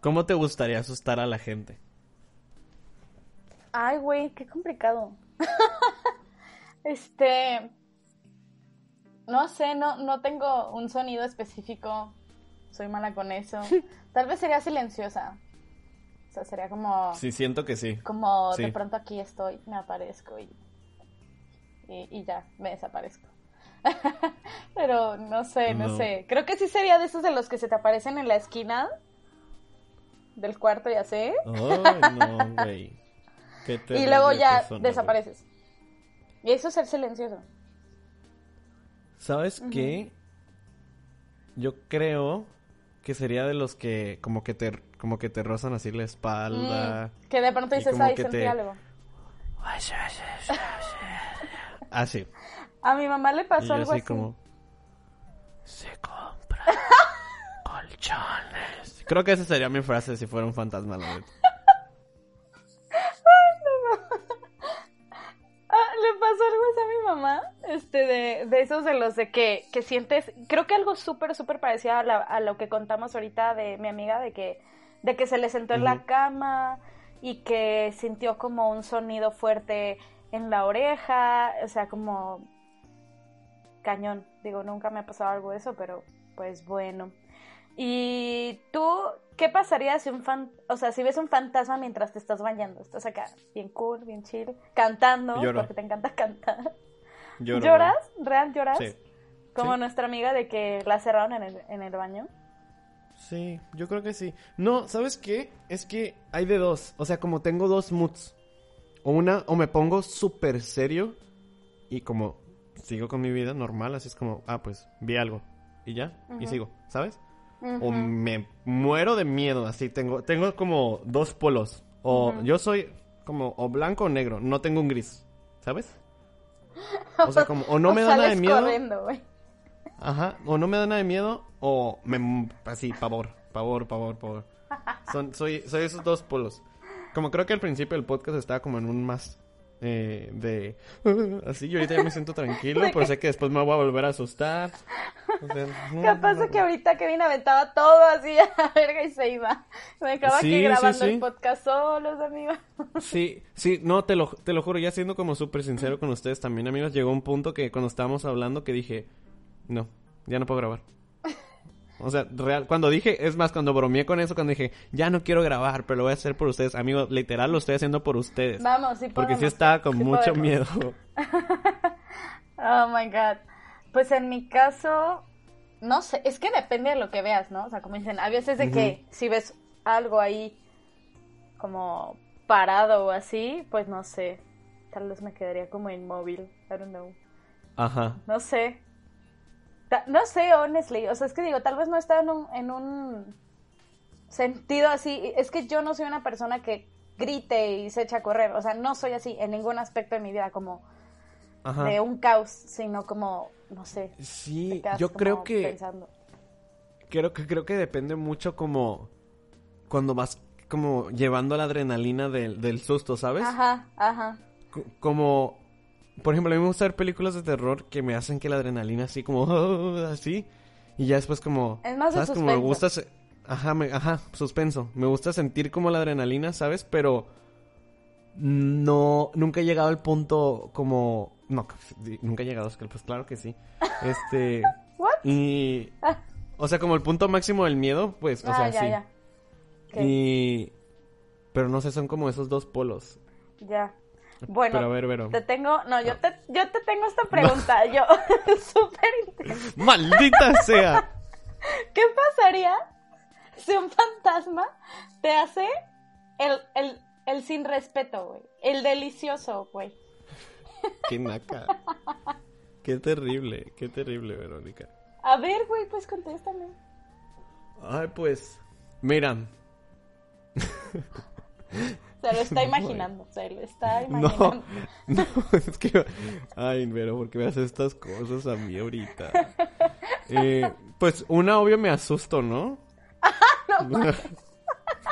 ¿cómo te gustaría asustar a la gente? Ay, güey, qué complicado. este. No sé, no, no tengo un sonido específico. Soy mala con eso. Tal vez sería silenciosa. O sea, sería como. Sí, siento que sí. Como de pronto aquí estoy, me aparezco y. Y, y ya, me desaparezco. Pero no sé, no, No. sé. Creo que sí sería de esos de los que se te aparecen en la esquina del cuarto, ya sé. Ay, no, güey. Qué y luego ya persona, desapareces. Y eso es ser silencioso. ¿Sabes qué? Yo creo que sería de los que como que te como que te rozan así la espalda. Mm, que de pronto dices, ay, sentí te- algo. Así. A mi mamá le Y pasó yo algo así así. como se compra colchones. Creo que esa sería mi frase si fuera un fantasma, la le pasó algo así a mi mamá, este, de, de esos de los de que, que sientes, creo que algo súper, súper parecido a, la- a lo que contamos ahorita de mi amiga, de que, de que se le sentó en la cama y que sintió como un sonido fuerte en la oreja, o sea, como cañón. Digo, nunca me ha pasado algo de eso, pero pues bueno. ¿Y tú qué pasaría si un fan, o sea, si ves un fantasma mientras te estás bañando? Estás acá, bien cool, bien chill, cantando, Lloro. porque te encanta cantar. Lloro. ¿Lloras? ¿Real lloras? Sí. Como Sí. nuestra amiga de que la cerraron en el, en el baño. Sí, yo creo que sí. No, ¿sabes qué? Es que hay de dos. O sea, como tengo dos moods. O una, o me pongo súper serio y como sigo con mi vida normal, así es como, ah, pues vi algo y ya, y sigo, ¿sabes? O me muero de miedo, así tengo, tengo como dos polos. O yo soy como o blanco o negro, no tengo un gris, ¿sabes? O sea, como, o no me O da nada de miedo. corriendo. Ajá, o no me da nada de miedo, o me así, pavor, pavor, pavor, pavor. Son, soy, soy esos dos polos. Como creo que al principio del podcast estaba como en un más eh, de así, yo ahorita ya me siento tranquilo, pero sé que después me voy a volver a asustar. O sea, no, Capaz no, de no. que ahorita Kevin aventaba todo así a la verga y se iba. Me acaba Sí, aquí grabando sí. el podcast solos, amigos. Sí, sí, no, te lo, te lo juro, ya siendo como súper sincero con ustedes también, amigos, llegó un punto que cuando estábamos hablando que dije, no, ya no puedo grabar. O sea, real, cuando dije, es más, cuando bromeé con eso, cuando dije, ya no quiero grabar, pero lo voy a hacer por ustedes, amigos, literal lo estoy haciendo por ustedes. Vamos, sí porque sí podemos, estaba con mucho podemos. miedo. Oh my god. Pues en mi caso, no sé, es que depende de lo que veas, ¿no? O sea, como dicen, a veces de que si ves algo ahí como parado o así, pues no sé. Tal vez me quedaría como inmóvil. I don't know. Ajá. No sé. Ta- No sé, honestly. O sea, es que digo, tal vez no está en un, en un sentido así. Es que yo no soy una persona que grite y se echa a correr. O sea, no soy así en ningún aspecto de mi vida, como Ajá. de un caos, sino como, no sé. Sí, yo creo que, pensando. creo que, creo que depende mucho como cuando vas como llevando la adrenalina del, del susto, ¿sabes? Ajá, ajá. Co- como por ejemplo a mí me gusta ver películas de terror que me hacen que la adrenalina así como así y ya después como Es más de sabes como me gusta se- ajá me- ajá suspenso me gusta sentir como la adrenalina sabes pero no, nunca he llegado al punto como, no, nunca he llegado, pues claro que sí. Este, ¿What? y, Ah. o sea, como el punto máximo del miedo, pues, o ah, sea, ya, sí. ya. Y, pero no sé, son como esos dos polos. ya. Bueno, Pero a ver, Vero. te tengo, no, yo te, yo te tengo esta pregunta, yo, súper interesante. ¡Maldita sea! ¿Qué pasaría si un fantasma te hace el, el, el sin respeto, güey? El delicioso, güey. ¡Qué naca! ¡Qué terrible! ¡Qué terrible, Verónica! A ver, güey, pues contéstame. Ay, pues, mira, Se lo está imaginando, se lo está no, imaginando. no, es que, ay, Vero, ¿por qué me haces estas cosas a mí ahorita? Eh, pues, una, obvio, me asusto, ¿no?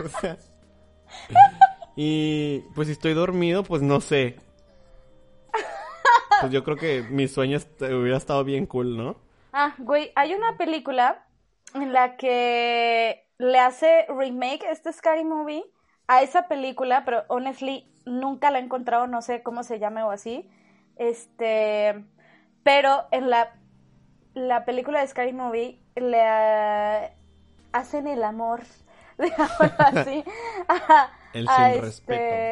o sea, y, pues, si estoy dormido, pues, no sé. Pues yo creo que mi sueño hubiera estado bien cool, ¿no? Ah, güey, hay una película en la que le hace remake este Scary Movie a esa película, pero honestly nunca la he encontrado, no sé cómo se llame o así. Este, pero en la la película de Scary Movie le ah, hacen el amor, digámoslo así, a- El a sin respeto.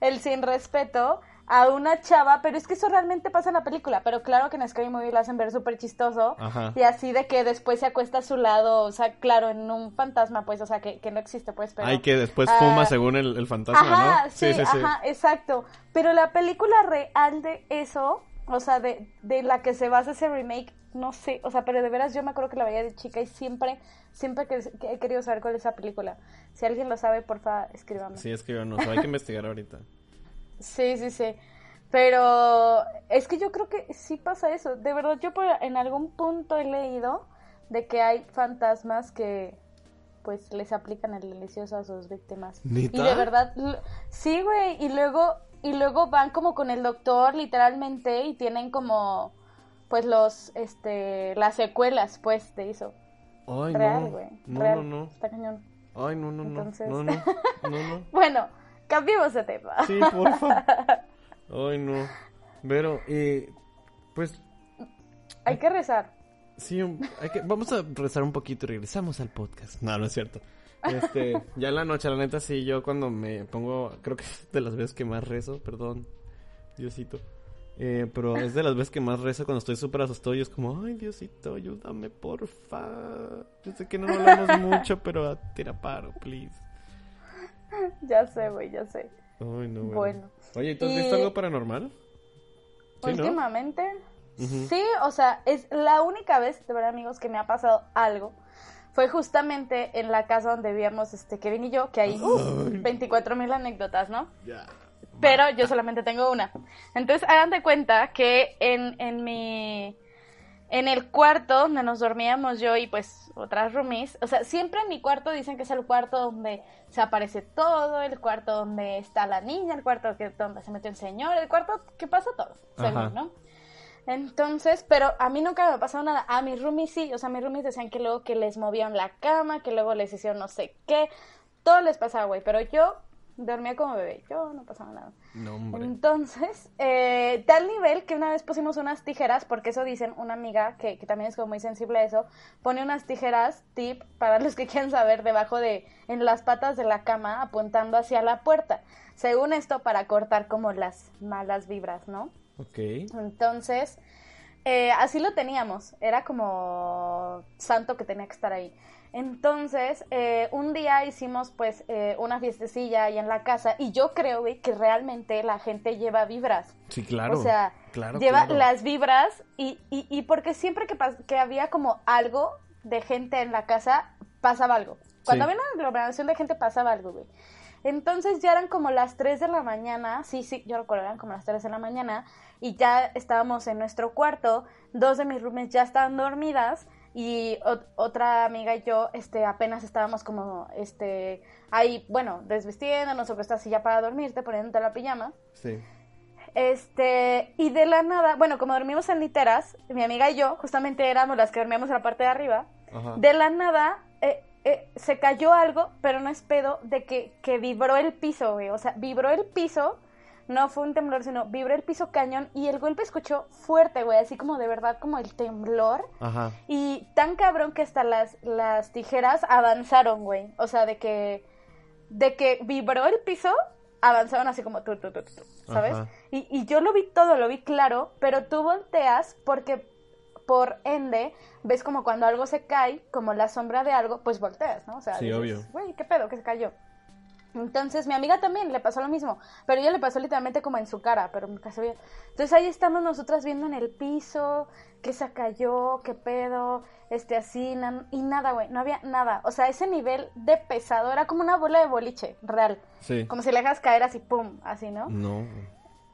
el sin respeto a una chava, pero es que eso realmente pasa en la película, pero claro que en Scary Movie lo hacen ver súper chistoso Ajá. y así de que después se acuesta a su lado, o sea, claro, en un fantasma, pues, o sea, que, que no existe, pues, pero... Ay, que después Ah, fuma según el, el fantasma, Ajá, ¿no? sí, ajá, exacto. Pero la película real de eso, o sea, de, de la que se basa ese remake, no sé, o sea, pero de veras yo me acuerdo que la veía de chica y siempre, siempre que, que he querido saber cuál es esa película. Si alguien lo sabe, porfa, escríbame. Sí, es que yo no sé, hay que investigar ahorita. Sí, sí, sí. Pero es que yo creo que sí pasa eso. De verdad, yo por, en algún punto he leído de que hay fantasmas que pues les aplican el delicioso a sus víctimas. Y de verdad, sí, güey, y luego y luego van como con el doctor literalmente y tienen como pues los este las secuelas pues de eso. Ay, Real, no. güey. No, real. no, no. Está cañón. Ay, no, no, no. Entonces- No, no. No, no. Bueno, cambiemos de tema. Sí, porfa. Ay, no. Pero, eh, pues, Hay que rezar. sí, hay que, vamos a rezar un poquito y regresamos al podcast. No, no es cierto. Este, ya en la noche, la neta, sí, yo cuando me pongo, creo que es de las veces que más rezo, perdón, Diosito. Eh, pero es de las veces que más rezo cuando estoy súper asustado y es como, ay, Diosito, ayúdame, porfa. Yo sé que no hablamos mucho, pero tira paro, please. Ya sé, güey, ya sé. Ay, no, Bueno. Oye, ¿tú has Y- visto algo paranormal? Sí, ¿no? Últimamente, sí, o sea, es la única vez, de verdad, amigos, que me ha pasado algo. Fue justamente en la casa donde vivíamos este, Kevin y yo, que hay uh, 24 mil anécdotas, ¿no? Ya. Pero yo solamente tengo una. Entonces, hagan de cuenta que en, en mi. En el cuarto donde nos dormíamos yo y pues otras roomies, o sea, siempre en mi cuarto dicen que es el cuarto donde se aparece todo, el cuarto donde está la niña, el cuarto que, donde se metió el señor, el cuarto que pasa todo, según, ¿no? Entonces, pero a mí nunca me ha pasado nada. A mis roomies sí, o sea, mis roomies decían que luego que les movían la cama, que luego les hicieron no sé qué. Todo les pasaba, güey, pero yo dormía como bebé, yo no pasaba nada. No, hombre. Entonces, eh, tal nivel que una vez pusimos unas tijeras, porque eso dicen una amiga que, que también es como muy sensible a eso, pone unas tijeras, tip, para los que quieran saber, debajo de, en las patas de la cama, apuntando hacia la puerta. Según esto, para cortar como las malas vibras, ¿no? Ok. Entonces, eh, así lo teníamos. Era como santo que tenía que estar ahí. Entonces, eh, un día hicimos pues eh, una fiestecilla ahí en la casa y yo creo, güey, que realmente la gente lleva vibras. Sí, claro. O sea, claro, lleva claro. las vibras y, y, y porque siempre que, que había como algo de gente en la casa, pasaba algo. Cuando Sí. había una aglomeración de gente, pasaba algo, güey. Entonces ya eran como las 3 de la mañana, sí, sí, yo recuerdo, eran como las 3 de la mañana, y ya estábamos en nuestro cuarto, dos de mis roomies ya estaban dormidas, y ot- otra amiga y yo, este, apenas estábamos como, este, ahí, bueno, desvistiéndonos o que así ya para dormirte, poniéndote la pijama. Sí. Este, y de la nada, bueno, como dormimos en literas, mi amiga y yo, justamente éramos las que dormíamos en la parte de arriba, Ajá. de la nada, eh, eh, se cayó algo, pero no es pedo de que, que vibró el piso, güey. O sea, vibró el piso, no fue un temblor, sino vibró el piso cañón y el golpe escuchó fuerte, güey, así como de verdad como el temblor. Ajá. Y tan cabrón que hasta las, las tijeras avanzaron, güey. O sea, de que, de que vibró el piso, avanzaron así como tú, tú, tú, tú, ¿sabes? Y, y yo lo vi todo, lo vi claro, pero tú volteas porque por ende ves como cuando algo se cae, como la sombra de algo, pues volteas, ¿no? O sea, Sí, dices, obvio. Güey, ¿qué pedo? que se cayó? Entonces, mi amiga también le pasó lo mismo, pero ella le pasó literalmente como en su cara, pero nunca se veía. Entonces ahí estamos nosotras viendo en el piso, que se cayó, qué pedo, este así, na- y nada, güey, no había nada. O sea, ese nivel de pesado era como una bola de boliche, real. Sí. Como si le dejas caer así, pum, así, ¿no? No.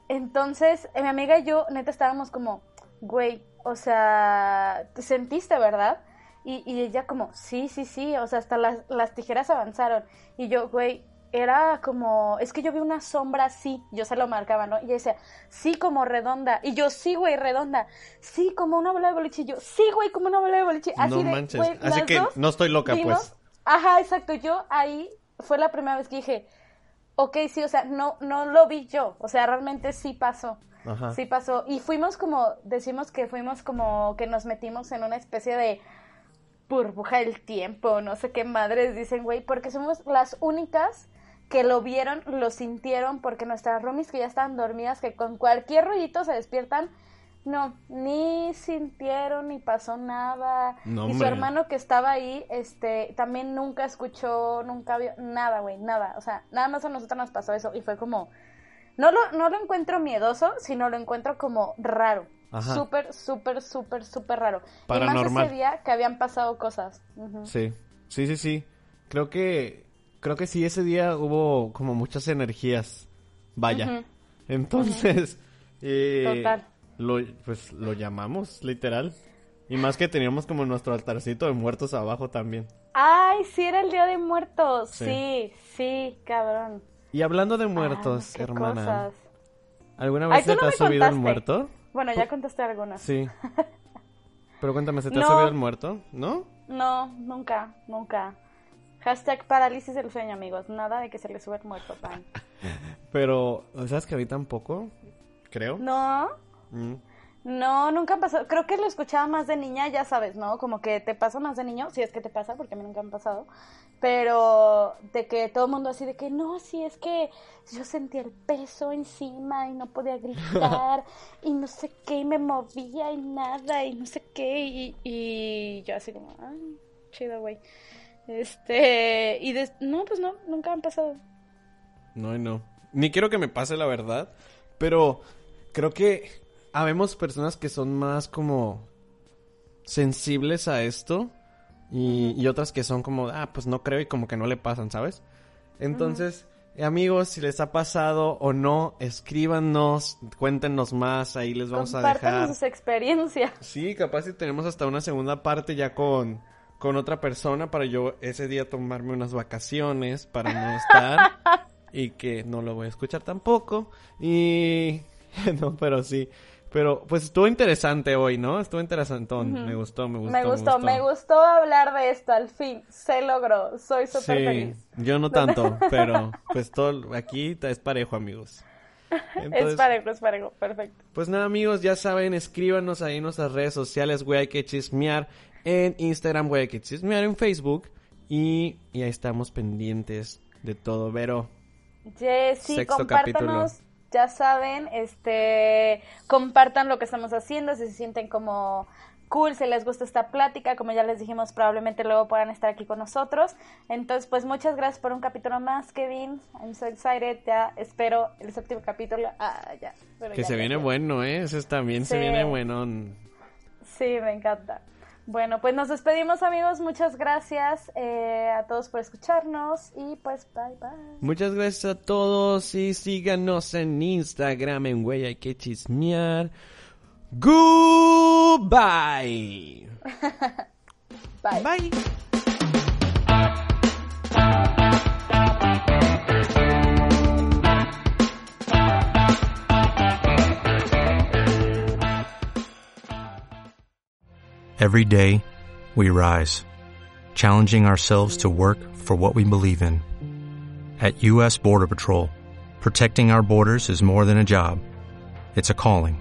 Entonces, eh, mi amiga y yo, neta, estábamos como, güey, o sea, te sentiste, ¿verdad? Y, y ella como, sí, sí, sí, o sea, hasta las, las tijeras avanzaron. Y yo, güey, era como, es que yo vi una sombra así, yo se lo marcaba, ¿no? Y ella decía, sí, como redonda. Y yo, sí, güey, redonda. Sí, como una bola de boliche. Y yo, sí, güey, como una bola de boliche. Así no de, manches. güey, Así que dos no estoy loca, vimos- pues. Ajá, exacto. Yo ahí fue la primera vez que dije, ok, sí, o sea, no, no lo vi yo. O sea, realmente sí pasó. Ajá. Sí pasó. Y fuimos como, decimos que fuimos como que nos metimos en una especie de burbuja del tiempo, no sé qué madres dicen, güey, porque somos las únicas que lo vieron, lo sintieron, porque nuestras roomies que ya estaban dormidas, que con cualquier ruidito se despiertan, no, ni sintieron, ni pasó nada. No, y su hermano que estaba ahí, este, también nunca escuchó, nunca vio nada, güey, nada. O sea, nada más a nosotros nos pasó eso y fue como, no lo, no lo encuentro miedoso, sino lo encuentro como raro. Súper, súper, súper, súper raro. Y Paranormal. más ese día que habían pasado cosas. Sí. Sí, sí, sí. Creo que creo que sí ese día hubo como muchas energías. Vaya. Entonces, eh, Total. lo pues lo llamamos literal. Y más que teníamos como nuestro altarcito de muertos abajo también. Ay, sí, era el día de muertos. Sí. Sí, sí, cabrón. Y hablando de muertos, hermana, cosas. ¿alguna vez se no te ha subido el contaste. muerto? Bueno, ya contesté algunas. Sí. Pero cuéntame, ¿se te ha No. subido el muerto? ¿No? No, nunca, nunca. Hashtag parálisis del sueño, amigos. Nada de que se le sube el muerto, pan. Pero, ¿sabes que a mí tampoco? Creo. No, Mm. no, nunca pasó. Creo que lo escuchaba más de niña, ya sabes, ¿no? Como que te pasa más de niño, si es que te pasa, porque a mí nunca me ha pasado. Pero de que todo el mundo así de que no, si es que yo sentía el peso encima y no podía gritar y no sé qué, y me movía y nada y no sé qué. Y, y yo así como, ay, chido, güey. Este, y des- no, pues no, nunca han pasado. No, y no. Ni quiero que me pase la verdad, pero creo que habemos personas que son más como sensibles a esto y, y otras que son como, ah, pues no creo y como que no le pasan, ¿sabes? Entonces, amigos, si les ha pasado o no, escríbanos, cuéntenos más, ahí les vamos a dejar. sus experiencias. Sí, capaz si tenemos hasta una segunda parte ya con, con otra persona para yo ese día tomarme unas vacaciones para no estar y que no lo voy a escuchar tampoco. Y no, pero sí. Pero pues estuvo interesante hoy, ¿no? Estuvo interesantón. Me gustó, me gustó. Me gustó, me gustó hablar de esto, al fin, se logró, soy súper Sí, feliz. yo no tanto, pero pues todo aquí es parejo, amigos. es parejo, es parejo, perfecto. Pues nada, amigos, ya saben, escríbanos ahí en nuestras redes sociales, güey, hay que chismear en Instagram, güey, hay que chismear en Facebook. Y, y ahí estamos pendientes de todo, Vero. Jessy, Sexto compártanos, ya saben, este, compartan lo que estamos haciendo, si se sienten como cool, si les gusta esta plática, como ya les dijimos, probablemente luego puedan estar aquí con nosotros. Entonces, pues muchas gracias por un capítulo más, Kevin. I'm so excited, ya espero el séptimo capítulo. Ah, ya. Que ya, se ya, viene ya. bueno, ¿eh? Ese también se Sí. viene bueno. Sí, me encanta. Bueno, pues nos despedimos amigos, muchas gracias eh, a todos por escucharnos y pues bye bye. Muchas gracias a todos y síganos en Instagram en güey hay que chismear. Goodbye. Bye. Bye. Every day, we rise, challenging ourselves to work for what we believe in. At U.S. Border Patrol, protecting our borders is more than a job, it's a calling.